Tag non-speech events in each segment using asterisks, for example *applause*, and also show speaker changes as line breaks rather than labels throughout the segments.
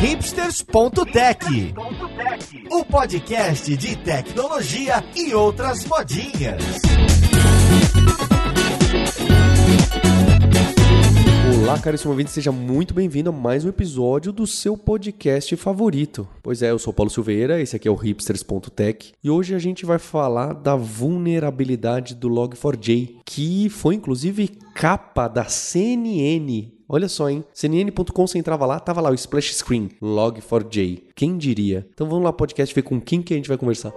hipsters.tech, o podcast de tecnologia e outras modinhas.
Olá, caríssimo ouvinte, seja muito bem-vindo a mais um episódio do seu podcast favorito. Pois é, eu sou Paulo Silveira, esse aqui é o hipsters.tech e hoje a gente vai falar da vulnerabilidade do Log4j, que foi inclusive capa da CNN Olha só, hein? CNN.com, você entrava lá, tava lá o splash screen, log4j. Quem diria? Então vamos lá, podcast, ver com quem que a gente vai conversar.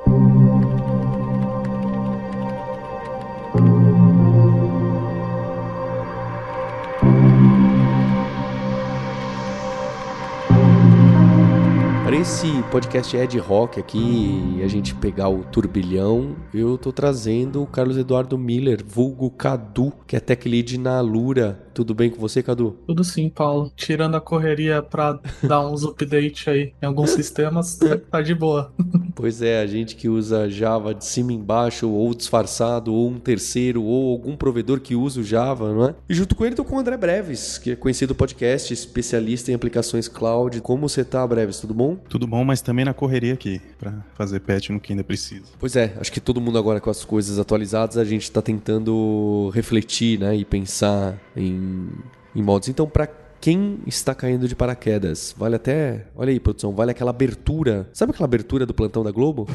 Esse podcast Ed Rock aqui, a gente pegar o turbilhão, eu tô trazendo o Carlos Eduardo Miller, vulgo Cadu, que é tech lead na Lura. Tudo bem com você, Cadu?
Tudo sim, Paulo. Tirando a correria para dar uns updates aí em alguns sistemas, *laughs* tá de boa.
Pois é, a gente que usa Java de cima embaixo, ou disfarçado, ou um terceiro, ou algum provedor que usa o Java, não é? E junto com ele tô com o André Breves, que é conhecido podcast, especialista em aplicações cloud. Como você tá, Breves? Tudo bom?
Tudo bom, mas também na correria aqui, para fazer patch no que ainda precisa.
Pois é, acho que todo mundo agora com as coisas atualizadas, a gente está tentando refletir né, e pensar em, em modos. Então, para quem está caindo de paraquedas, vale até. Olha aí, produção, vale aquela abertura. Sabe aquela abertura do plantão da Globo?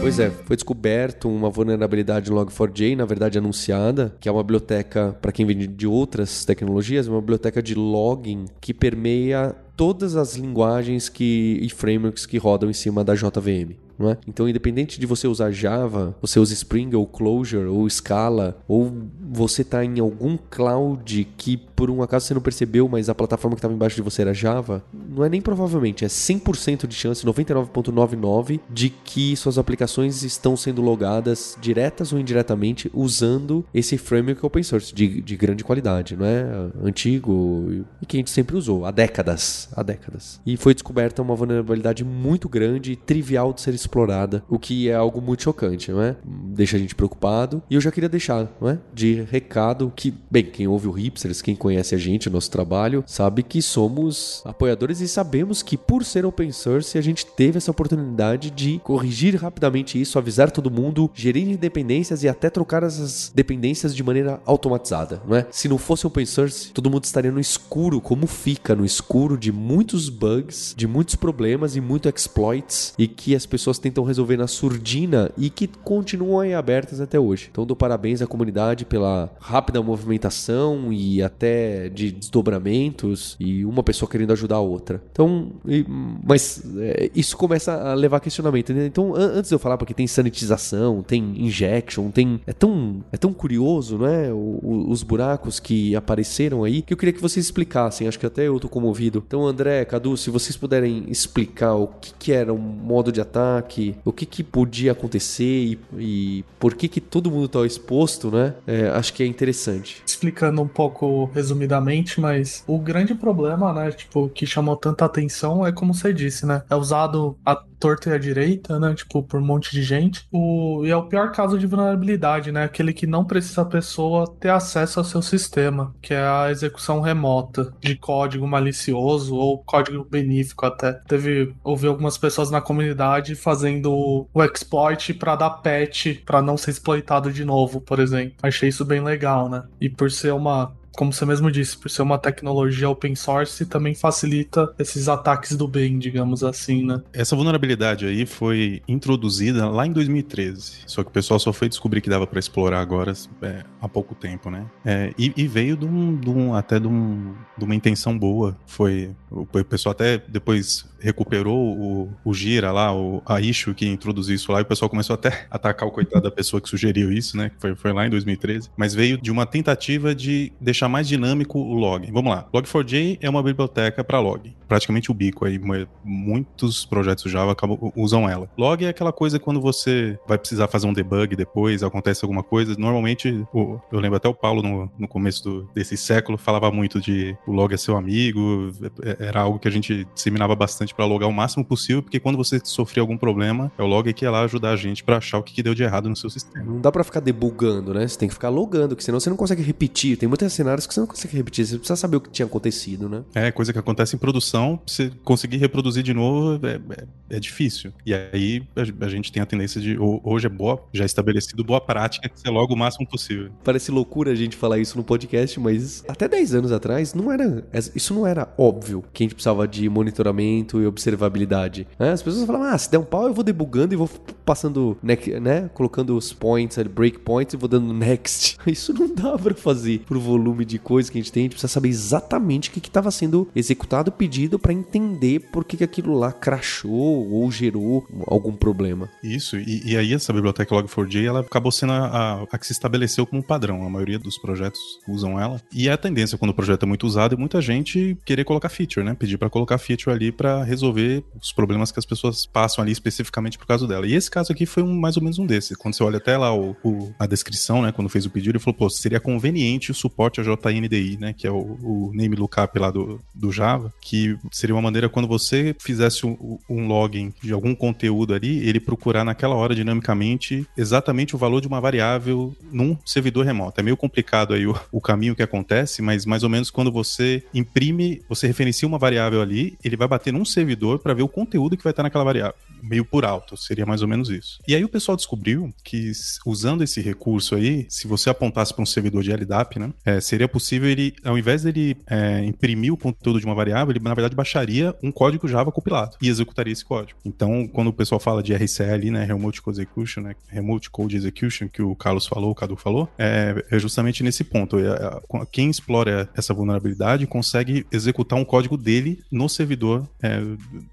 Pois é, foi descoberto uma vulnerabilidade no Log4j, na verdade anunciada, que é uma biblioteca, para quem vem de outras tecnologias, uma biblioteca de logging que permeia todas as linguagens que, e frameworks que rodam em cima da JVM. Não é? Então, independente de você usar Java, você usa Spring ou Clojure ou Scala, ou você está em algum cloud que por um acaso você não percebeu, mas a plataforma que estava embaixo de você era Java, não é nem provavelmente, é 100% de chance, 99.99 de que suas aplicações estão sendo logadas diretas ou indiretamente usando esse framework open source de, de grande qualidade, não é? Antigo e que a gente sempre usou há décadas, há décadas. E foi descoberta uma vulnerabilidade muito grande e trivial de ser explorada, o que é algo muito chocante, não é? Deixa a gente preocupado. E eu já queria deixar, não é? De recado que, bem, quem ouve o Hipsters, quem conhece a gente, o nosso trabalho, sabe que somos apoiadores e sabemos que por ser open source a gente teve essa oportunidade de corrigir rapidamente isso, avisar todo mundo, gerir dependências e até trocar essas dependências de maneira automatizada, não é? Se não fosse open source, todo mundo estaria no escuro, como fica no escuro de muitos bugs, de muitos problemas e muito exploits e que as pessoas tentam resolver na surdina e que continuam aí abertas até hoje. Então dou parabéns à comunidade pela rápida movimentação e até de desdobramentos e uma pessoa querendo ajudar a outra. Então, e, mas é, isso começa a levar questionamento. Né? Então, an antes de eu falar, porque tem sanitização, tem injection, tem é tão é tão curioso, né? O, o, os buracos que apareceram aí que eu queria que vocês explicassem. Acho que até eu tô comovido. Então, André, Cadu, se vocês puderem explicar o que, que era um modo de ataque, o que, que podia acontecer e, e por que que todo mundo tá exposto, né? É, acho que é interessante.
Explicando um pouco resumidamente, mas o grande problema, né, tipo, que chamou tanta atenção é como você disse, né? É usado a torta e a direita, né? Tipo, por um monte de gente. O, e é o pior caso de vulnerabilidade, né? Aquele que não precisa a pessoa ter acesso ao seu sistema, que é a execução remota de código malicioso ou código benéfico até. Teve, ouvi algumas pessoas na comunidade fazendo o exploit para dar patch para não ser exploitado de novo, por exemplo. Achei isso bem legal, né? E por ser uma como você mesmo disse, por ser uma tecnologia open source, também facilita esses ataques do bem, digamos assim, né?
Essa vulnerabilidade aí foi introduzida lá em 2013, só que o pessoal só foi descobrir que dava para explorar agora é, há pouco tempo, né? É, e, e, veio de um, de um, até de, um, de, uma intenção boa. Foi o pessoal até depois recuperou o, o Gira lá, o, a issue que introduziu isso lá, e o pessoal começou até a atacar o coitado da pessoa que sugeriu isso, né? Foi, foi lá em 2013. Mas veio de uma tentativa de deixar deixar mais dinâmico o log. Vamos lá. Log4j é uma biblioteca para log. Praticamente o bico aí. Muitos projetos Java acabam, usam ela. Log é aquela coisa quando você vai precisar fazer um debug depois, acontece alguma coisa. Normalmente, eu lembro até o Paulo no, no começo do, desse século falava muito de o log é seu amigo. É, era algo que a gente disseminava bastante para logar o máximo possível, porque quando você sofria algum problema, é o log que ia lá ajudar a gente para achar o que, que deu de errado no seu sistema.
Não dá para ficar debugando, né? Você tem que ficar logando, que senão você não consegue repetir. Tem muitos cenários que você não consegue repetir. Você precisa saber o que tinha acontecido, né?
É, coisa que acontece em produção, você conseguir reproduzir de novo é, é, é difícil. E aí a, a, gente tem a tendência de. Hoje é boa, já estabelecido boa prática ser logo o máximo possível.
Parece loucura a gente falar isso no podcast, mas até 10 anos atrás não era. Isso não era óbvio que a gente precisava de monitoramento e observabilidade. Né? As pessoas falavam, ah, se der um pau, eu vou debugando e vou passando, né? Colocando os points, breakpoints e vou dando next. *laughs* Isso não dá para fazer pro volume de coisa que a gente tem. A gente precisa saber exatamente o que estava sendo executado, pedido para entender por que, que aquilo lá crashou ou gerou algum problema.
Isso, e, e aí essa biblioteca Log4j ela acabou sendo a, a, a, que se estabeleceu como padrão. A maioria dos projetos usam ela. E é a tendência quando o projeto é muito usado e muita gente querer colocar feature, né? Pedir para colocar feature ali para resolver os problemas que as pessoas passam ali especificamente por causa dela. E esse caso aqui foi um, mais ou menos um desses. Quando você olha até lá o, o, a descrição, né? Quando fez o pedido, ele falou, pô, seria conveniente o suporte a JNDI, né? Que é o, o name lookup lá do, do Java, que seria uma maneira quando você fizesse um, um login de algum conteúdo ali, ele procurar naquela hora dinamicamente exatamente o valor de uma variável num servidor remoto. É meio complicado aí o, o caminho que acontece, mas mais ou menos quando você imprime, você referencia uma variável ali, ele vai bater num servidor para ver o conteúdo que vai estar naquela variável meio por alto, seria mais ou menos isso. E aí o pessoal descobriu que usando esse recurso aí, se você apontasse para um servidor de LDAP, né, é, seria possível ele, ao invés dele é, imprimir o conteúdo de uma variável, ele na verdade baixaria um código Java compilado e executaria esse código. Então, quando o pessoal fala de RCL, né, Remote Code Execution, né, Remote Code Execution, que o Carlos falou, o Cadu falou, é, é justamente nesse ponto. É, é, quem explora essa vulnerabilidade consegue executar um código dele no servidor, é,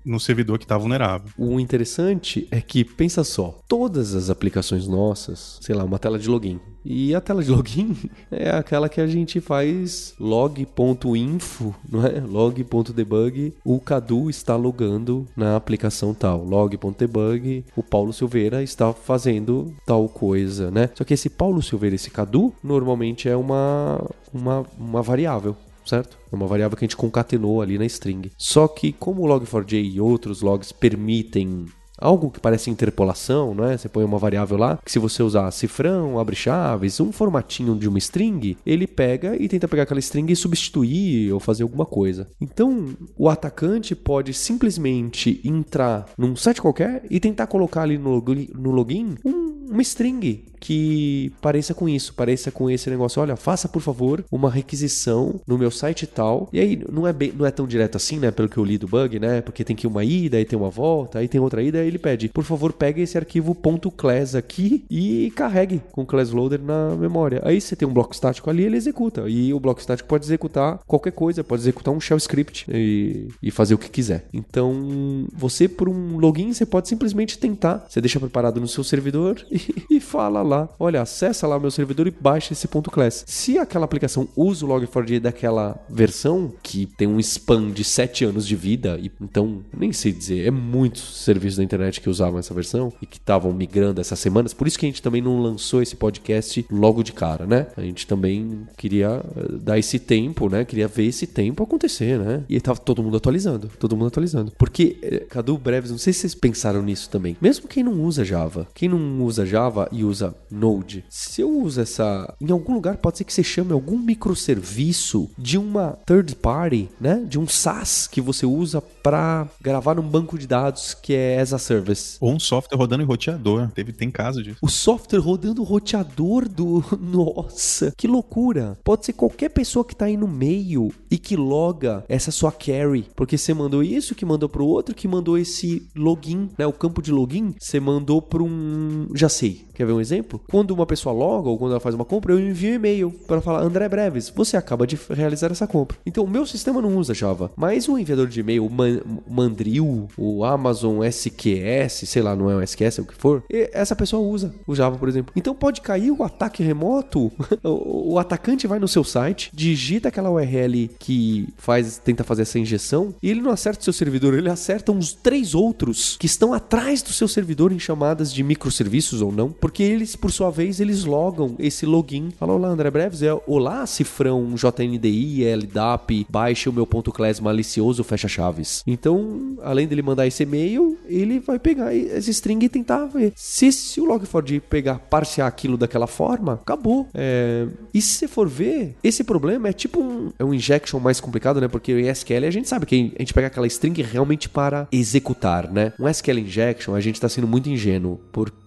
no servidor que está vulnerável.
O interessante é que, pensa só, todas as aplicações nossas, sei lá, uma tela de login. E a tela de *laughs* login é aquela que a gente faz log.info, não é? log.debug. O Cadu está logando na aplicação tal. log.debug. O Paulo Silveira está fazendo tal coisa, né? Só que esse Paulo Silveira, esse Cadu, normalmente é uma, uma, uma variável certo? É uma variável que a gente concatenou ali na string. Só que como o log4j e outros logs permitem algo que parece interpolação, não é? Você põe uma variável lá, que se você usar cifrão, abre chaves, um formatinho de uma string, ele pega e tenta pegar aquela string e substituir ou fazer alguma coisa. Então, o atacante pode simplesmente entrar num site qualquer e tentar colocar ali no login, um, uma string que pareça com isso, pareça com esse negócio. Olha, faça por favor uma requisição no meu site tal. E aí não é bem, não é tão direto assim, né? Pelo que eu li do bug, né? Porque tem que uma ida, aí tem uma volta, aí tem outra ida, aí ele pede, por favor, pegue esse arquivo .class aqui e carregue com o class loader na memória. Aí você tem um bloco estático ali, ele executa. E o bloco estático pode executar qualquer coisa, pode executar um shell script e, e fazer o que quiser. Então, você por um login, você pode simplesmente tentar, você deixa preparado no seu servidor *laughs* e, *laughs* e fala lá, olha, acessa lá meu servidor e baixa esse ponto .class. Se aquela aplicação usa o Log4j daquela versão, que tem um spam de 7 anos de vida, e então, nem sei dizer, é muitos serviços da internet que usavam essa versão e que estavam migrando essas semanas, por isso que a gente também não lançou esse podcast logo de cara, né? A gente também queria eh, dar esse tempo, né? Queria ver esse tempo acontecer, né? E tava todo mundo atualizando, todo mundo atualizando. Porque, eh, Cadu Breves, não sei se vocês pensaram nisso também. Mesmo quem não usa Java, quem não usa Java e usa Node. Se eu uso essa. Em algum lugar pode ser que você chame algum microserviço de uma third party, né? De um SaaS que você usa para gravar num banco de dados que é as a service.
Ou um software rodando em roteador. Teve, tem caso disso.
O software rodando o roteador do. *laughs* Nossa, que loucura! Pode ser qualquer pessoa que tá aí no meio e que loga essa sua carry. Porque você mandou isso, que mandou pro outro, que mandou esse login, né? O campo de login, você mandou para um. Já sei he? Quer ver um exemplo? Quando uma pessoa loga ou quando ela faz uma compra, eu envio um e-mail para falar: André Breves, você acaba de realizar essa compra. Então, o meu sistema não usa Java, mas o enviador de e-mail, o Man Mandrill, o Amazon SQS, sei lá, não é um SQS, é o que for, essa pessoa usa o Java, por exemplo. Então, pode cair o ataque remoto, *laughs* o, atacante vai no seu site, digita aquela URL que faz, tenta fazer essa injeção, e ele não acerta o seu servidor, ele acerta uns três outros que estão atrás do seu servidor em chamadas de microserviços ou não, porque eles, por sua vez, eles logam esse login. Fala, olá, André Breves, é olá, cifrão JNDI, LDAP, baixe o meu ponto class malicioso, fecha chaves. Então, além dele mandar esse e-mail, ele vai pegar esse string e tentar ver. Se, se o Log4j pegar, parsear aquilo daquela forma, acabou. É... E se você for ver, esse problema é tipo um, é um injection mais complicado, né? Porque em SQL a gente sabe que a gente pega aquela string realmente para executar, né? Um SQL injection, a gente está sendo muito ingênuo, porque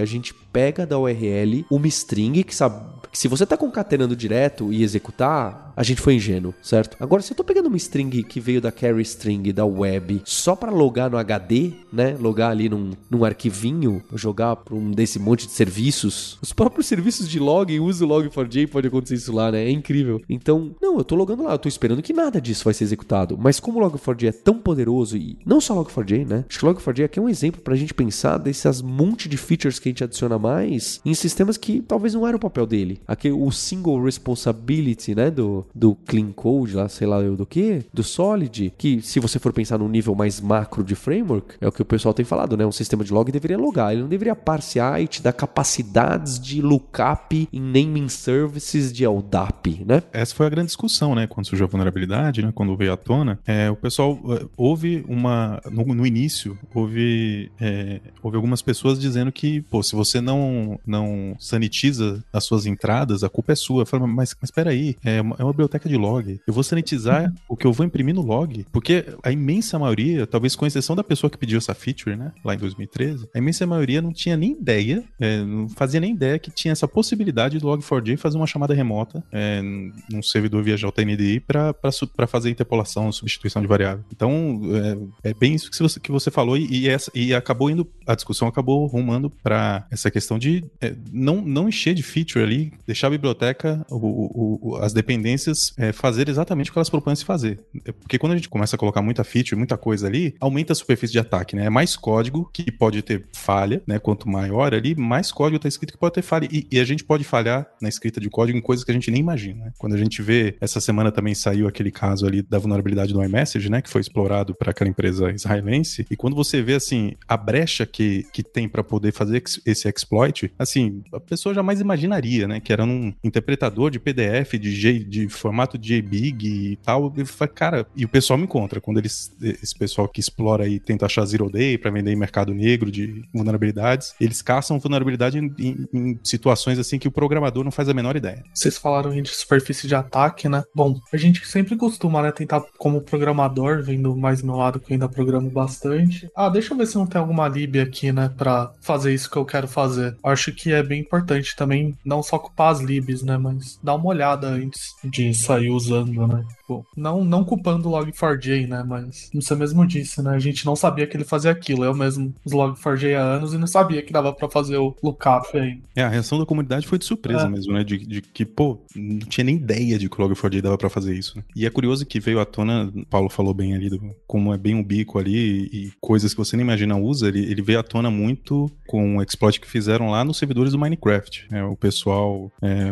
a gente pega da URL uma string que sabe que se você está concatenando direto e executar, a gente foi ingênuo, certo? Agora, se eu tô pegando uma string que veio da carry string da web só para logar no HD, né? Logar ali num, num arquivinho, jogar para um desse monte de serviços. Os próprios serviços de login, uso log4j, pode acontecer isso lá, né? É incrível. Então, não, eu tô logando lá, eu tô esperando que nada disso vai ser executado. Mas como o log4j é tão poderoso e não só log4j, né? Acho que o log4j aqui é um exemplo pra gente pensar dessas monte de features que a gente adiciona mais em sistemas que talvez não era o papel dele. Aquele o single responsibility, né, do do Clean Code, lá, sei lá eu do que, do Solid, que se você for pensar num nível mais macro de framework, é o que o pessoal tem falado, né? Um sistema de log deveria logar, ele não deveria parsear e te dar capacidades de lookup em naming services de LDAP, né?
Essa foi a grande discussão, né? Quando surgiu a vulnerabilidade, né? Quando veio à tona, é, o pessoal é, houve uma no, no início houve é, houve algumas pessoas dizendo que pô, se você não não sanitiza as suas entradas, a culpa é sua. Eu falei, mas mas espera aí, é uma, é uma biblioteca de log. Eu vou sanitizar uhum. o que eu vou imprimir no log. Porque a imensa maioria, talvez com exceção da pessoa que pediu essa feature, né? Lá em 2013, a imensa maioria não tinha nem ideia, é, não fazia nem ideia que tinha essa possibilidade do Log4j fazer uma chamada remota é, num servidor via JNDI para fazer interpolação, substituição de variável. Então, é, é bem isso que você, que você falou e, e, essa, e acabou indo, a discussão acabou rumando para essa questão de é, não, não encher de feature ali, deixar a biblioteca, o, o, as dependências é, fazer exatamente o que elas propõem se fazer. É, porque quando a gente começa a colocar muita feature, muita coisa ali, aumenta a superfície de ataque, né? É mais código que pode ter falha, né? Quanto maior ali, mais código está escrito que pode ter falha. E, e, a gente pode falhar na escrita de código em coisas que a gente nem imagina, né? Quando a gente vê, essa semana também saiu aquele caso ali da vulnerabilidade do iMessage, né? Que foi explorado para aquela empresa israelense. E quando você vê, assim, a brecha que, que tem para poder fazer esse exploit, assim, a pessoa jamais imaginaria, né? Que era um interpretador de PDF, de, G, de formato JBig e tal. Eu falei, cara, e o pessoal me encontra. Quando eles, esse pessoal que explora e tenta achar zero day para vender em mercado negro de vulnerabilidades, eles caçam vulnerabilidade em, em, em, situações assim que o programador não faz a menor ideia.
Vocês falaram de superfície de ataque, né? Bom, a gente sempre costuma, né, tentar como programador, vendo mais meu lado que eu ainda programo bastante. Ah, deixa eu ver se não tem alguma lib aqui, né, para fazer isso que eu quero fazer. Acho que é bem importante também não só ocupar as libs, né, mas dar uma olhada antes de sair usando, né? Tipo, não, não culpando o Log4j, né? Mas você mesmo disse, né? A gente não sabia que ele fazia aquilo. Eu mesmo os Log4j há anos e não sabia que dava para fazer o lookup aí.
É, a reação da comunidade foi de surpresa é. mesmo, né? De, de, que, pô, não tinha nem ideia de que o Log4j dava para fazer isso. Né? E é curioso que veio à tona, Paulo falou bem ali, do, como é bem um bico ali e coisas que você nem imagina usa, ele, ele veio à tona muito com o exploit que fizeram lá nos servidores do Minecraft. É, o pessoal é,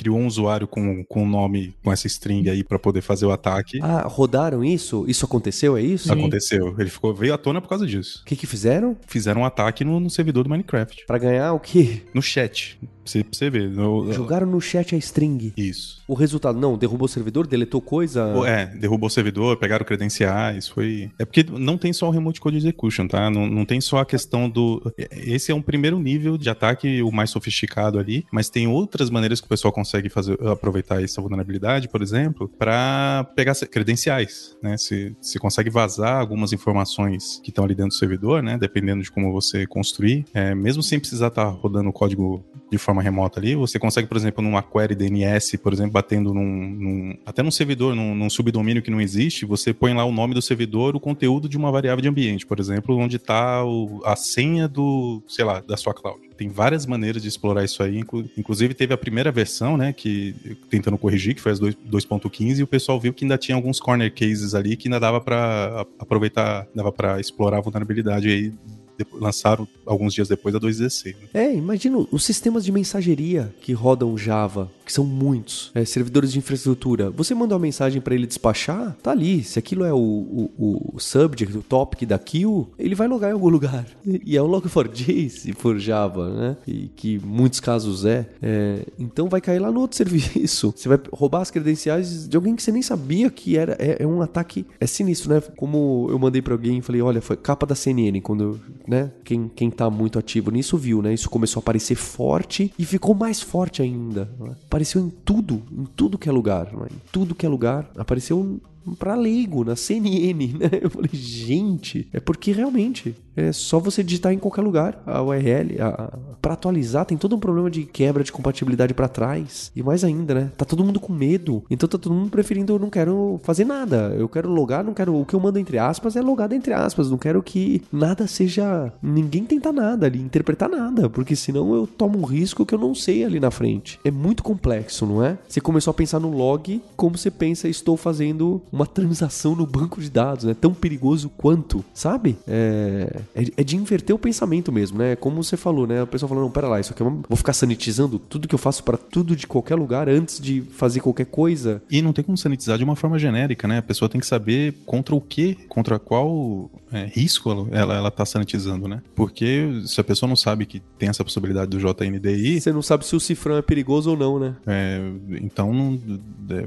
criou um usuário com, com o nome, com essa string aí para poder fazer o ataque.
Ah, rodaram isso? Isso aconteceu, é isso?
Aconteceu. Ele ficou, veio à tona por causa disso.
O que que fizeram?
Fizeram um ataque no, no servidor do Minecraft.
Para ganhar o quê?
No chat. Você, pra você ver. No,
Jogaram no chat a string.
Isso.
O resultado, não, derrubou o servidor, deletou coisa.
É, derrubou o servidor, pegaram credenciais, foi. É porque não tem só o remote code execution, tá? Não, não tem só a questão do. Esse é um primeiro nível de ataque, o mais sofisticado ali, mas tem outras maneiras que o pessoal consegue fazer, aproveitar essa vulnerabilidade, por exemplo, para pegar credenciais, né? Se, se consegue vazar algumas informações que estão ali dentro do servidor, né? Dependendo de como você construir, é, mesmo sem precisar estar tá rodando o código de forma remota ali. Você consegue, por exemplo, numa query DNS, por exemplo, batendo num, num até num servidor, num, num, subdomínio que não existe, você põe lá o nome do servidor, o conteúdo de uma variável de ambiente, por exemplo, onde está a senha do, sei lá, da sua cloud. Tem várias maneiras de explorar isso aí. Inclusive, teve a primeira versão, né, que tentando corrigir, que foi as 2.15, e o pessoal viu que ainda tinha alguns corner cases ali que ainda dava para aproveitar, dava para explorar a vulnerabilidade aí lançaram alguns dias depois a 2.16. Né?
É, imagina os sistemas de mensageria que rodam Java que são muitos, é, servidores de infraestrutura. Você manda uma mensagem para ele despachar, tá ali. Se aquilo é o, o, o, subject, o topic da queue, ele vai logar em algum *laughs* lugar. E é um log4j se for Java, né? E que muitos casos é. é. Então vai cair lá no outro *laughs* serviço. Você vai roubar as credenciais de alguém que você nem sabia que era. É, é um ataque. É sinistro, né? Como eu mandei para alguém e falei: olha, foi capa da CNN, quando eu, né? Quem, quem tá muito ativo nisso viu, né? Isso começou a aparecer forte e ficou mais forte ainda. Né? Apareceu em tudo, em tudo que é lugar, é? em tudo que é lugar. Apareceu para leigo na CNN, *laughs* né? Eu falei, gente, é porque realmente é só você digitar em qualquer lugar a URL. Para atualizar, tem todo um problema de quebra de compatibilidade para trás. E mais ainda, né? Tá todo mundo com medo. Então tá todo mundo preferindo, eu não quero fazer nada. Eu quero logar, não quero. O que eu mando entre aspas é logado entre aspas. Não quero que nada seja. Ninguém tenta nada ali, interpretar nada. Porque senão eu tomo um risco que eu não sei ali na frente. É muito complexo, não é? Você começou a pensar no log como você pensa, estou fazendo uma transação no banco de dados, né? Tão perigoso quanto, sabe? É, é, é, de inverter o pensamento mesmo, né? Como você falou, né? A pessoa falou, não, pera lá, isso aqui é uma... vou ficar sanitizando tudo que eu faço para tudo de qualquer lugar antes de fazer qualquer coisa.
E não tem como sanitizar de uma forma genérica, né? A pessoa tem que saber contra o que, contra qual é, risco ela, ela tá sanitizando, né? Porque se a pessoa não sabe que tem essa possibilidade do JNDI...
Você não sabe se o cifrão é perigoso ou não, né?
É, então não,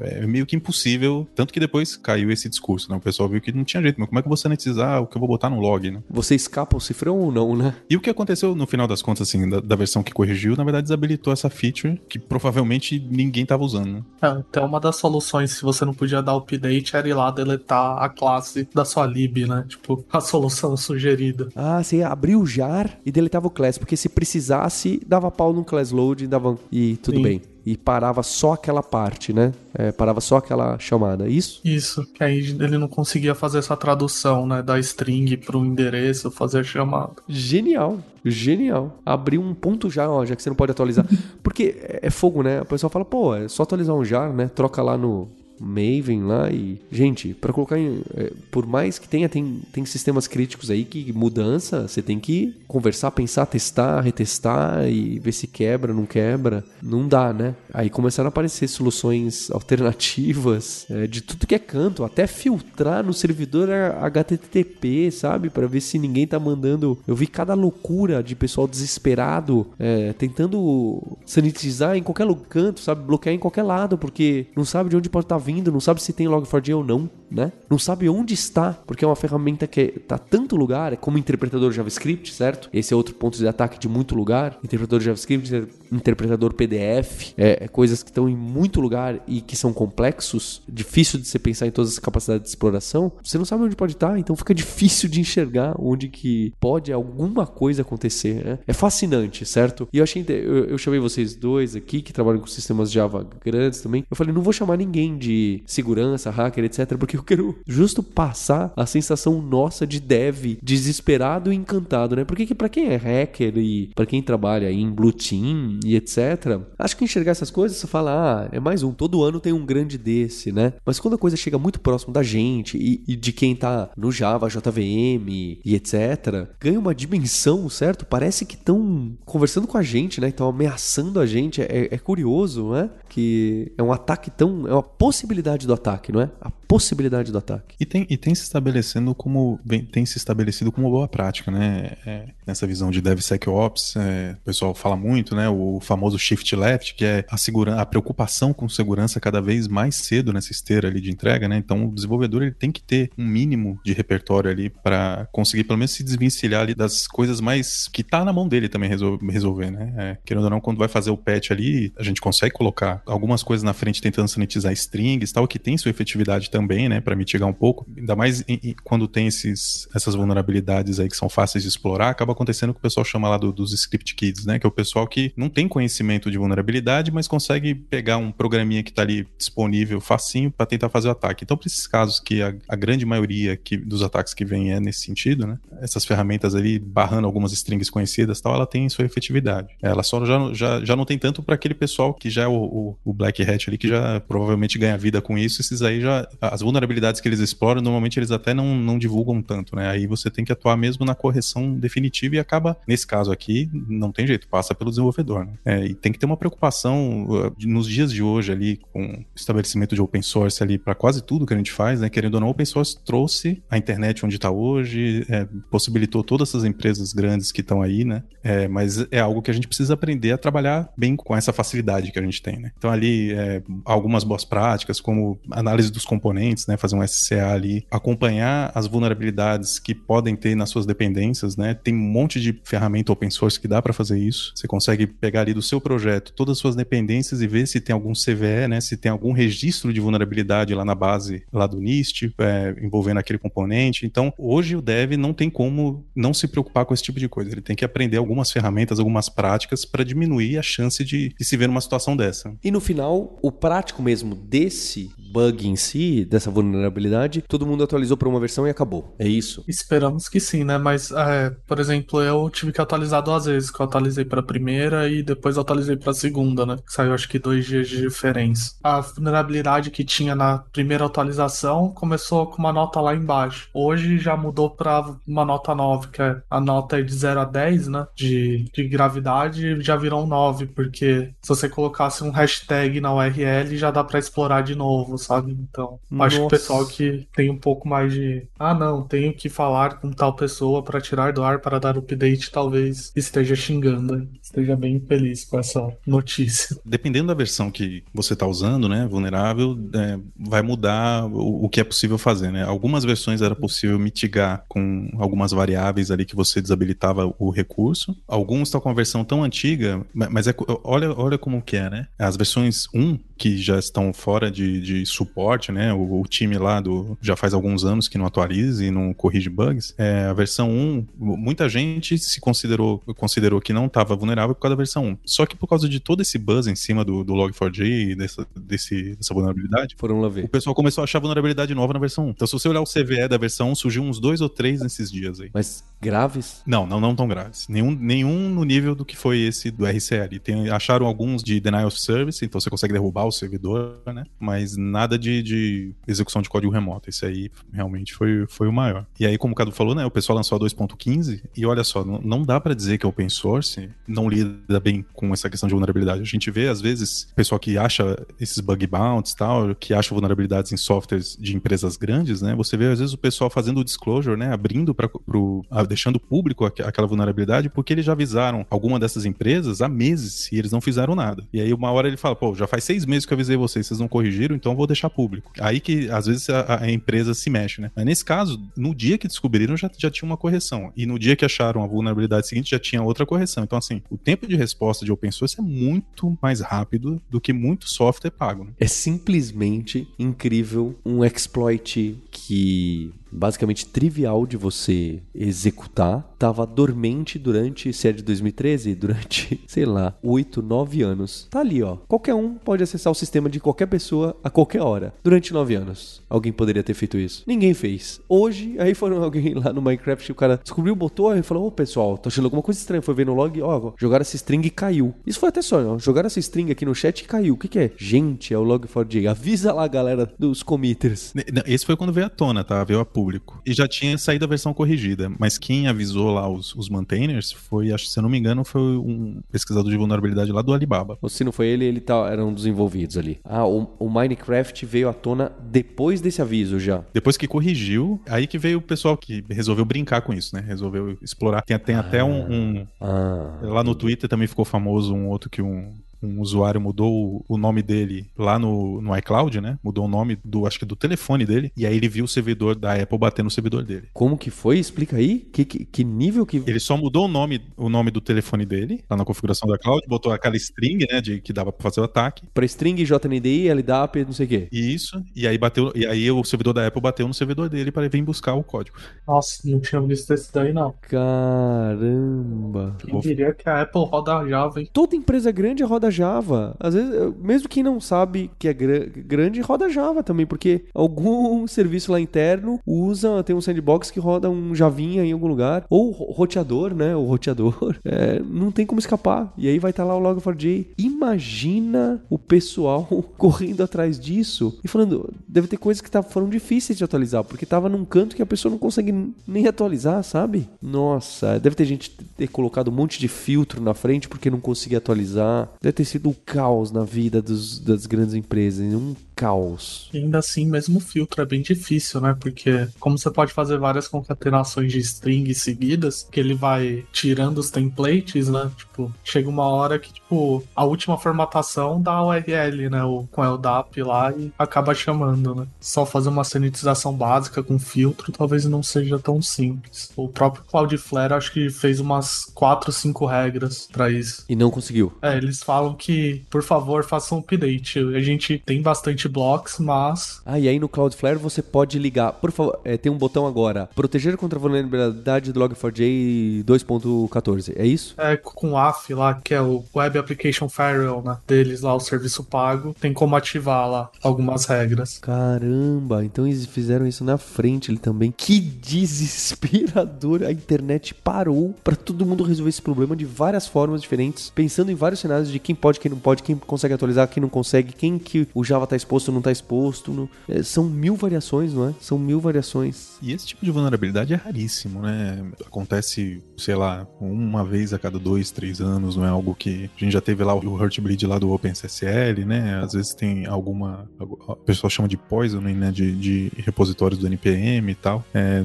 é meio que impossível, tanto que depois caiu esse discurso, né? O pessoal viu que não tinha jeito, mas como é que eu vou sanitizar o que eu vou botar no log, né?
Você escapa o cifrão ou não, né?
E o que aconteceu no final das contas, assim, da, da versão que corrigiu, na verdade desabilitou essa feature que provavelmente ninguém tava usando, né?
É, então uma das soluções, se você não podia dar update, era ir lá deletar a classe da sua lib, né? Tipo, a solução sugerida.
Ah, você abria o jar e deletava o class, porque se precisasse, dava pau no class load e dava... e tudo Sim. bem e parava só aquela parte, né? É, parava só aquela chamada, é isso?
Isso, que aí ele não conseguia fazer essa tradução, né? Da string para o endereço, fazer a chamada.
Genial, genial. Abrir um ponto jar, ó, já que você não pode atualizar. *laughs* Porque é, é fogo, né? O pessoal fala, pô, é só atualizar um jar, né? Troca lá no, Maven lá e. Gente, para colocar em. É, por mais que tenha, tem, tem sistemas críticos aí que mudança, você tem que conversar, pensar, testar, retestar e ver se quebra, não quebra. Não dá, né? Aí começaram a aparecer soluções *laughs* alternativas é, de tudo que é canto, até filtrar no servidor HTTP, sabe? para ver se ninguém tá mandando. Eu vi cada loucura de pessoal desesperado é, tentando sanitizar em qualquer canto, sabe? Bloquear em qualquer lado, porque não sabe de onde pode estar tá vindo, não sabe se tem Log4j ou não, né? Não sabe onde está, porque é uma ferramenta que está tanto lugar, é como interpretador JavaScript, certo? Esse é outro ponto de ataque de muito lugar. Interpretador JavaScript, interpretador PDF, é, é coisas que estão em muito lugar e que são complexos, difícil de você pensar em todas as capacidades de exploração. Você não sabe onde pode estar, então fica difícil de enxergar onde que pode alguma coisa acontecer, né? É fascinante, certo? E eu achei, eu, eu chamei vocês dois aqui que trabalham com sistemas Java grandes também. Eu falei, não vou chamar ninguém de de segurança, hacker, etc. Porque eu quero justo passar a sensação nossa de dev desesperado e encantado, né? Porque que para quem é hacker e para quem trabalha em Blue Team e etc, acho que enxergar essas coisas você fala, ah, é mais um, todo ano tem um grande desse, né? Mas quando a coisa chega muito próximo da gente e, e de quem tá no Java, JVM e etc, ganha uma dimensão, certo? Parece que estão conversando com a gente, né? Estão ameaçando a gente. É, é curioso, né? Que é um ataque tão. É uma possibilidade possibilidade do ataque, não é? A possibilidade do ataque.
E tem, e tem se estabelecendo como tem se estabelecido como boa prática, né? É, nessa visão de DevSecOps, é, o pessoal fala muito, né? O famoso shift left, que é a, segurança, a preocupação com segurança cada vez mais cedo nessa esteira ali de entrega, né? Então o desenvolvedor ele tem que ter um mínimo de repertório ali para conseguir pelo menos se desvencilhar ali das coisas mais que tá na mão dele também resolver, resolver né? É, querendo ou não, quando vai fazer o patch ali, a gente consegue colocar algumas coisas na frente tentando sanitizar string strings tal, que tem sua efetividade também também, né, para mitigar um pouco. Ainda mais em, em, quando tem esses, essas vulnerabilidades aí que são fáceis de explorar, acaba acontecendo que o pessoal chama lá do, dos script kids, né, que é o pessoal que não tem conhecimento de vulnerabilidade, mas consegue pegar um programinha que está ali disponível facinho para tentar fazer o ataque. Então, para esses casos que a, a grande maioria que, dos ataques que vem é nesse sentido, né, essas ferramentas ali barrando algumas strings conhecidas, tal, ela tem sua efetividade. Ela só já, já, já não tem tanto para aquele pessoal que já é o, o, o black hat ali que já provavelmente ganha vida com isso. Esses aí já as vulnerabilidades que eles exploram, normalmente eles até não, não divulgam tanto, né? Aí você tem que atuar mesmo na correção definitiva e acaba, nesse caso aqui, não tem jeito, passa pelo desenvolvedor, né? É, e tem que ter uma preocupação uh, nos dias de hoje ali, com estabelecimento de open source ali para quase tudo que a gente faz, né? Querendo ou não, open source trouxe a internet onde está hoje, é, possibilitou todas essas empresas grandes que estão aí, né? É, mas é algo que a gente precisa aprender a trabalhar bem com essa facilidade que a gente tem, né? Então ali, é, algumas boas práticas, como análise dos componentes, né? Fazer um SCA ali, acompanhar as vulnerabilidades que podem ter nas suas dependências, né? Tem um monte de ferramenta open source que dá para fazer isso. Você consegue pegar ali do seu projeto todas as suas dependências e ver se tem algum CVE, né? Se tem algum registro de vulnerabilidade lá na base lá do NIST, é, envolvendo aquele componente. Então, hoje o dev não tem como não se preocupar com esse tipo de coisa. Ele tem que aprender algumas ferramentas, algumas práticas para diminuir a chance de, de se ver numa situação dessa.
E no final, o prático mesmo desse bug em si, dessa vulnerabilidade, todo mundo atualizou para uma versão e acabou. É isso?
Esperamos que sim, né? Mas, é, por exemplo, eu tive que atualizar duas vezes, que eu atualizei para a primeira e depois atualizei para a segunda, né? Que saiu acho que dois dias de diferença. A vulnerabilidade que tinha na primeira atualização começou com uma nota lá embaixo. Hoje já mudou para uma nota 9, que é a nota de 0 a 10, né? De, de gravidade, já virou um 9, porque se você colocasse um hashtag na URL já dá para explorar de novo, sabe? Então, Nossa. acho que o pessoal que tem um pouco mais de. Ah, não, tenho que falar com tal pessoa para tirar do ar para dar update, talvez esteja xingando, esteja bem feliz com essa notícia. *laughs*
Dependendo da versão que você está usando, né, vulnerável, é, vai mudar o, o, que é possível fazer, né? Algumas versões era possível mitigar com algumas variáveis ali que você desabilitava o recurso. Alguns estão com a versão tão antiga, mas é, olha, olha como que é, né? As versões 1 que já estão fora de, de suporte, né? O, o, time lá do já faz alguns anos que não atualiza e não corrige bugs. É, a versão 1, muita gente se considerou, considerou que não estava vulnerável por causa da versão 1. Só que por causa de todo esse buzz em cima do, do Log4j e dessa, desse, dessa vulnerabilidade,
foram lá ver.
O pessoal começou a achar vulnerabilidade nova na versão 1. Então, se você olhar o CVE da versão 1, surgiu uns dois ou três nesses dias aí.
Mas graves?
Não, não, não tão graves. Nenhum, nenhum no nível do que foi esse do RCL. Tem, acharam alguns de denial of service, então você consegue derrubar o servidor, né? Mas nada de, de execução de código remoto. Esse aí realmente foi, foi o maior. E aí, como o Cadu falou, né? O pessoal lançou a 2.15 e olha só, não, não dá para dizer que open source não lida bem com essa questão de vulnerabilidade. A gente vê, às vezes, pessoal que acha esses bug bounties e tal, que acha vulnerabilidades em softwares de empresas grandes, né? Você vê, às vezes, o pessoal fazendo o disclosure, né? Abrindo para pro, deixando público aquela vulnerabilidade porque eles já avisaram alguma dessas empresas há meses e eles não fizeram nada. E aí, uma hora ele fala, pô, já faz seis meses que eu avisei vocês, vocês não corrigiram, então eu vou deixar público. Aí que, às vezes, a, a empresa se mexe, né? Mas nesse caso, no dia que descobriram, já, já tinha uma correção. E no dia que acharam a vulnerabilidade seguinte, já tinha outra correção. Então, assim, o tempo de resposta de open source é muito mais rápido do que muito software pago. Né?
É simplesmente incrível um exploit que basicamente trivial de você executar, estava dormente durante, se é de 2013, durante, *laughs* sei lá, 8, 9 anos. Tá ali, ó. Qualquer um pode acessar o sistema de qualquer pessoa a qualquer hora. Durante 9 anos. Alguém poderia ter feito isso. Ninguém fez. Hoje, aí foram *laughs* alguém lá no Minecraft, o cara descobriu, botou e falou: Ô pessoal, tô achando alguma coisa estranha. Foi ver no log, ó, jogaram essa string e caiu. Isso foi até só, ó. Jogaram essa string aqui no chat e caiu. O que, que é? Gente, é o log4j. Avisa lá, galera, dos committers.
Esse foi quando veio à tona, tá? Veio a público. E já tinha saído a versão corrigida. Mas quem avisou lá os, os maintainers foi, acho, se eu não me engano, foi um pesquisador de vulnerabilidade lá do Alibaba.
Ou se não foi ele, ele tá, era um dos envolvidos ali. Ah, o, o Minecraft veio à tona depois desse aviso já.
Depois que corrigiu, aí que veio o pessoal que resolveu brincar com isso, né? Resolveu explorar. Tem, tem ah, até um. um ah, lá no Twitter também ficou famoso um outro que um um usuário mudou o nome dele lá no, no iCloud, né? Mudou o nome do, acho que do telefone dele, e aí ele viu o servidor da Apple bater no servidor dele.
Como que foi? Explica aí. Que, que, que nível que.
Ele só mudou o nome, o nome do telefone dele, lá na configuração da cloud, botou aquela string, né, de que dava pra fazer o ataque.
Pra string, JNDI, LDAP, não sei o quê.
Isso, e aí bateu, e aí o servidor da Apple bateu no servidor dele para vir buscar o código.
Nossa, não tinha visto esse daí, não.
Caramba.
Quem diria que a Apple roda Java, hein?
Toda empresa grande roda Java. Às vezes, mesmo quem não sabe que é gra- grande, roda Java também, porque *laughs* algum serviço lá interno usa, tem um sandbox que roda um Javinha em algum lugar, ou ro- roteador, né? O roteador. *laughs* É, não tem como escapar. E aí vai estar lá o Log4j. Imagina o pessoal *laughs* correndo atrás disso e falando, deve ter coisas que tá, foram difíceis de atualizar, porque tava num canto que a pessoa não consegue nem atualizar, sabe? Nossa, deve ter gente ter colocado um monte de filtro na frente porque não conseguia atualizar. Deve ter sido um caos na vida dos- das grandes empresas, um caos.
E ainda assim, mesmo o filtro é bem difícil, né? Porque como você pode fazer várias concatenações de strings seguidas, que ele vai tirando os templates, né? Tipo, chega uma hora que, tipo, a última formatação dá o URL, né? O, com o LDAP lá e acaba chamando, né? Só fazer uma sanitização básica com filtro talvez não seja tão simples. O próprio Cloudflare acho que fez umas 4, 5 regras pra isso.
E não conseguiu.
É, eles falam que, por favor, façam um update. A gente tem bastante blocos, mas
Ah, e aí no Cloudflare você pode ligar, por favor, é, tem um botão agora, proteger contra a vulnerabilidade do Log4j 2.14, é isso?
é com o AF lá, que é o Web Application Firewall, né? Deles lá, o serviço pago, tem como ativar lá algumas regras.
Caramba, então eles fizeram isso na frente ele também. Que desesperador! A internet parou pra todo mundo resolver esse problema de várias formas diferentes, pensando em vários cenários de quem pode, quem não pode, quem consegue atualizar, quem não consegue, quem que o Java tá exposto não tá exposto. no- é, são mil variações, não é? São mil variações.
E esse tipo de vulnerabilidade é raríssimo, né? Acontece, sei lá, uma vez a cada dois, três anos, não é algo que. A gente já teve lá o Heartbleed lá do OpenSSL, né? Às vezes tem alguma. O pessoal chama de poisoning, né? De, de repositórios do NPM e tal. É,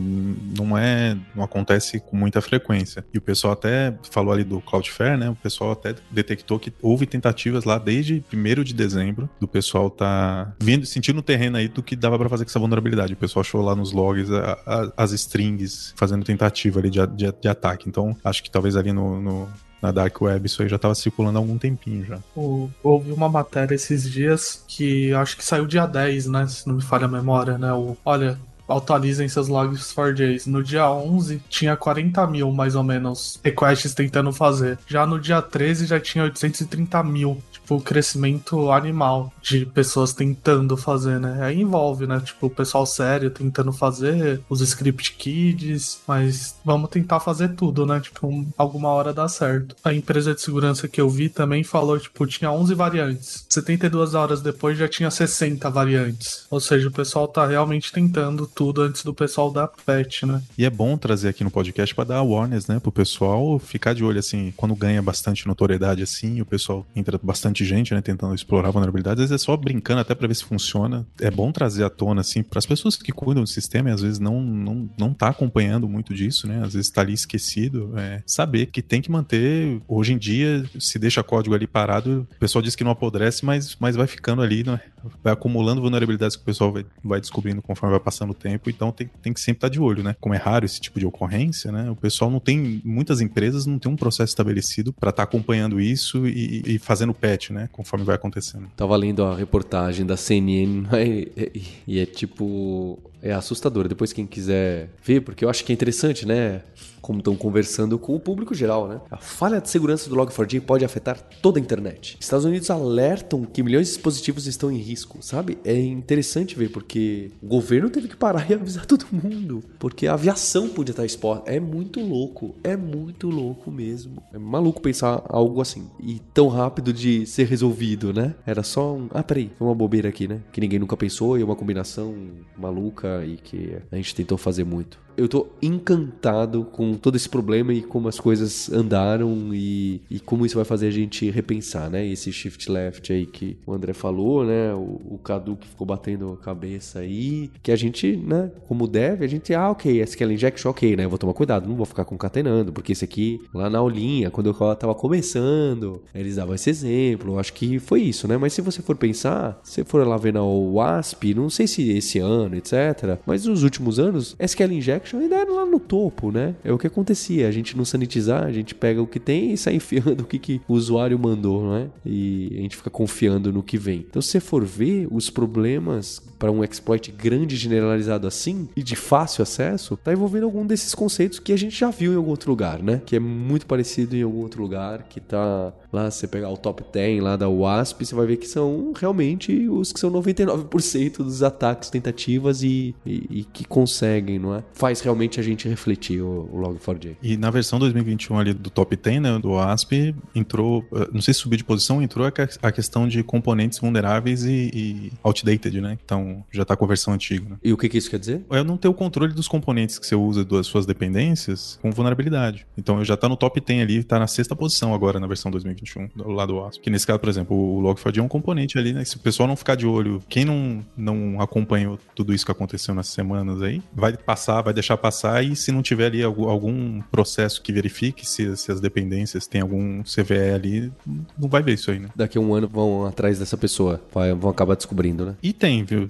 não é. Não acontece com muita frequência. E o pessoal até falou ali do Cloudflare, né? O pessoal até detectou que houve tentativas lá desde 1 de dezembro do pessoal tá vindo, sentindo no terreno aí do que dava pra fazer com essa vulnerabilidade. O pessoal achou lá nos logs a- a- as strings fazendo tentativa ali de, de, de ataque. Então, acho que talvez ali no, no- na Dark Web isso aí já tava circulando há algum tempinho já.
O- houve uma matéria esses dias que acho que saiu dia 10, né? Se não me falha a memória, né? O, olha, atualizem seus logs 4Js. No dia 11 tinha 40 mil, mais ou menos, requests tentando fazer. Já no dia 13 já tinha 830 mil. Tipo, crescimento animal de pessoas tentando fazer, né? Aí envolve, né? Tipo, o pessoal sério tentando fazer, os script kids, mas vamos tentar fazer tudo, né? Tipo, um- alguma hora dá certo. A empresa de segurança que eu vi também falou, tipo, tinha 11 variantes. 72 horas depois já tinha 60 variantes. Ou seja, o pessoal tá realmente tentando tudo antes do pessoal dar patch, né?
E é bom trazer aqui no podcast pra dar awareness, né, pro pessoal ficar de olho assim, quando ganha bastante notoriedade assim, o pessoal entra bastante gente, né, tentando explorar vulnerabilidades, às vezes é só brincando até pra ver se funciona. É bom trazer à tona assim para as pessoas que cuidam do sistema e às vezes não não não tá acompanhando muito disso, né? Às vezes tá ali esquecido, é, saber que tem que manter, hoje em dia, se deixa código ali parado, o pessoal diz que não apodrece, mas mas vai ficando ali, né? Vai acumulando vulnerabilidades que o pessoal vai, vai descobrindo conforme vai passando o tempo, então tem, tem que sempre estar de olho, né? Como é raro esse tipo de ocorrência, né? O pessoal não tem, muitas empresas não tem um processo estabelecido para estar acompanhando isso e, e fazendo patch, né? Conforme vai acontecendo.
Tava lendo a reportagem da CNN *laughs* e, e- e é tipo. É assustador. Depois, quem quiser ver, porque eu acho que é interessante, né? Como estão conversando com o público geral, né? A falha de segurança do Log4j pode afetar toda a internet. Estados Unidos alertam que milhões de dispositivos estão em risco, sabe? É interessante ver, porque o governo teve que parar e *laughs* avisar todo mundo. Porque a aviação podia estar exposta. É muito louco. É muito louco mesmo. É maluco pensar algo assim. E tão rápido de ser resolvido, né? Era só um. Ah, peraí, foi uma bobeira aqui, né? Que ninguém nunca pensou e é uma combinação maluca e que a gente tentou fazer muito. Eu tô encantado com todo esse problema e como as coisas andaram e, e como isso vai fazer a gente repensar, né? Esse shift left aí que o André falou, né? O, o Cadu que ficou batendo a cabeça aí, que a gente né, como dev, a gente, ah, ok, SQL injection, ok, né? Eu vou tomar cuidado, não vou ficar concatenando, porque esse aqui, lá na aulinha, quando eu tava começando, eles davam esse exemplo, acho que foi isso, né? Mas se você for pensar, se for lá ver na WASP, não sei se esse ano, etc, mas nos últimos anos, SQL injection ainda era lá no topo, né? É o que acontecia, a gente não sanitizar, a gente pega o que tem e sai *laughs* enfiando o que, que o usuário mandou, não é? E a gente fica confiando no que vem. Então, se você for ver os problemas para um exploit grande generalizado assim e de fácil acesso, tá envolvendo algum desses conceitos que a gente já viu em algum outro lugar, né? Que é muito parecido em algum outro lugar, que tá lá, você pegar o top 10 lá da WASP, você vai ver que são realmente os que são 99% dos ataques, tentativas e, e, e, que conseguem, não é? Faz realmente a gente refletir o, o Log4j.
E na versão 2021 ali do top 10, né, do WASP, entrou, eh, não sei se subiu de posição, entrou a questão de componentes vulneráveis e, e outdated, né? Então já tá com a versão antiga. Né?
E o que, que isso quer dizer?
É não ter o controle dos componentes que você usa das suas dependências com vulnerabilidade. Então já tá no top 10 ali, tá na sexta posição agora na versão 2021 do lado do WASP. Que nesse caso, por exemplo, o Log4j é um componente ali, né? Se o pessoal não ficar de olho, quem não, não acompanhou tudo isso que aconteceu nas semanas aí, vai passar, vai deixar passar e se não tiver ali algum, algum processo que verifique se, se as dependências têm algum CVE ali, não vai ver isso aí, né?
Daqui a um ano vão atrás dessa pessoa, vai, vão acabar descobrindo, né?
E tem, viu?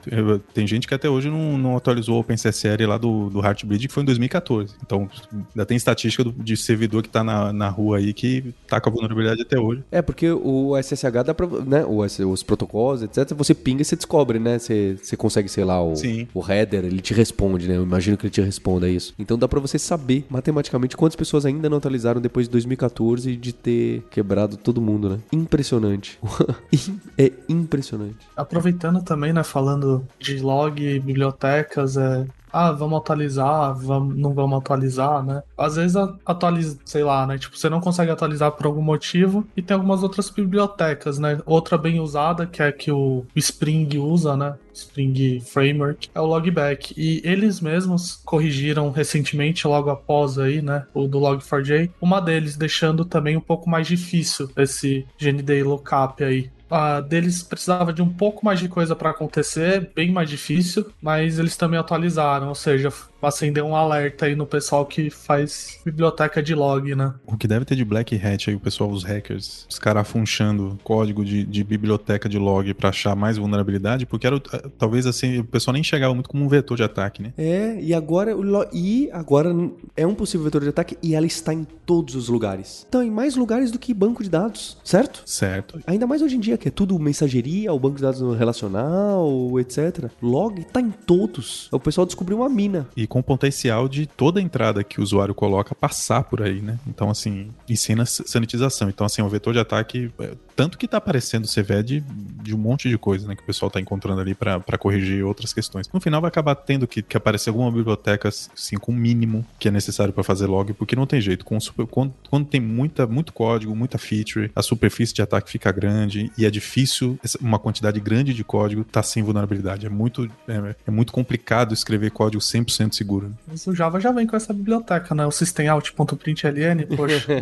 Tem gente que até hoje não, não atualizou o OpenCSL lá do, do Heartbleed, que foi em 2014. Então, ainda tem estatística do, de servidor que tá na, na rua aí que tá com a vulnerabilidade até hoje.
É, porque o SSH dá pra, né, os, os protocolos, etc, você pinga e você descobre, né? Você, você consegue, sei lá, o, o header, ele te responde, né? Eu imagino que ele te responda isso. Então dá pra você saber matematicamente quantas pessoas ainda não atualizaram depois de 2014 de ter quebrado todo mundo, né? Impressionante. *laughs* é impressionante.
Aproveitando também, né, falando de log, bibliotecas, é, ah, vamos atualizar, vamos, não vamos atualizar, né? Às vezes atualiza, sei lá, né? Tipo, você não consegue atualizar por algum motivo e tem algumas outras bibliotecas, né? Outra bem usada, que é que o Spring usa, né? Spring Framework, é o Logback. E eles mesmos corrigiram recentemente, logo após aí, né? O do Log4j, uma deles deixando também um pouco mais difícil esse GND Lookup aí uh, deles precisava de um pouco mais de coisa para acontecer, bem mais difícil, mas eles também atualizaram, ou seja, acender um alerta aí no pessoal que faz biblioteca de log, né?
O que deve ter de black hat aí, o pessoal, os hackers, os caras funchando código de, de biblioteca de log para achar mais vulnerabilidade, porque era eh, talvez assim, o pessoal nem chegava muito como um vetor de ataque, né?
É, e agora e agora é um possível vetor de ataque e ela está em todos os lugares. Então, em mais lugares do que banco de dados, certo?
Certo.
Ainda mais hoje em dia que é tudo mensageria, o banco de dados relacional, etc. Log tá em todos. O pessoal descobriu uma mina.
E com potencial de toda entrada que o usuário coloca passar por aí, né? Então, assim, ensina sanitização. Então, assim, o vetor de ataque, é, tanto que tá aparecendo CVE de, de um monte de coisa, né? Que o pessoal tá encontrando ali para corrigir outras questões. No final vai acabar tendo que, que aparecer alguma biblioteca, assim, com o mínimo que é necessário para fazer log, porque não tem jeito. Com super, quando, quando tem muita, muito código, muita feature, a superfície de ataque fica grande e é difícil, uma quantidade grande de código tá sem vulnerabilidade. É muito, é, é muito complicado escrever código 100% seguro.
Mas o Java já vem com essa biblioteca, né? O systemout.println, poxa. *laughs*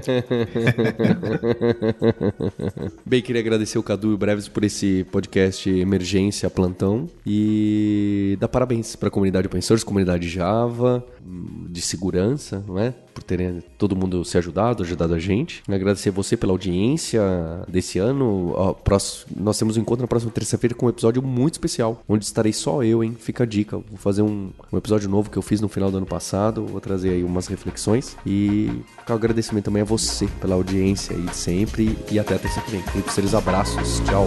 Bem, queria agradecer o Cadu e o Breves por esse podcast Emergência Plantão e dar parabéns para a comunidade open source, comunidade Java, de segurança, não é? Por terem todo mundo se ajudado, ajudado a gente. Agradecer você pela audiência desse ano. Próximo, nós temos um encontro na próxima terça-feira com um episódio muito especial, onde estarei só eu, hein? Fica a dica. Vou fazer um, um episódio novo que eu fiz no final do ano passado. Vou trazer aí umas reflexões. E um agradecimento também a você pela audiência aí de sempre. E até a terça que vem. E abraços. Tchau.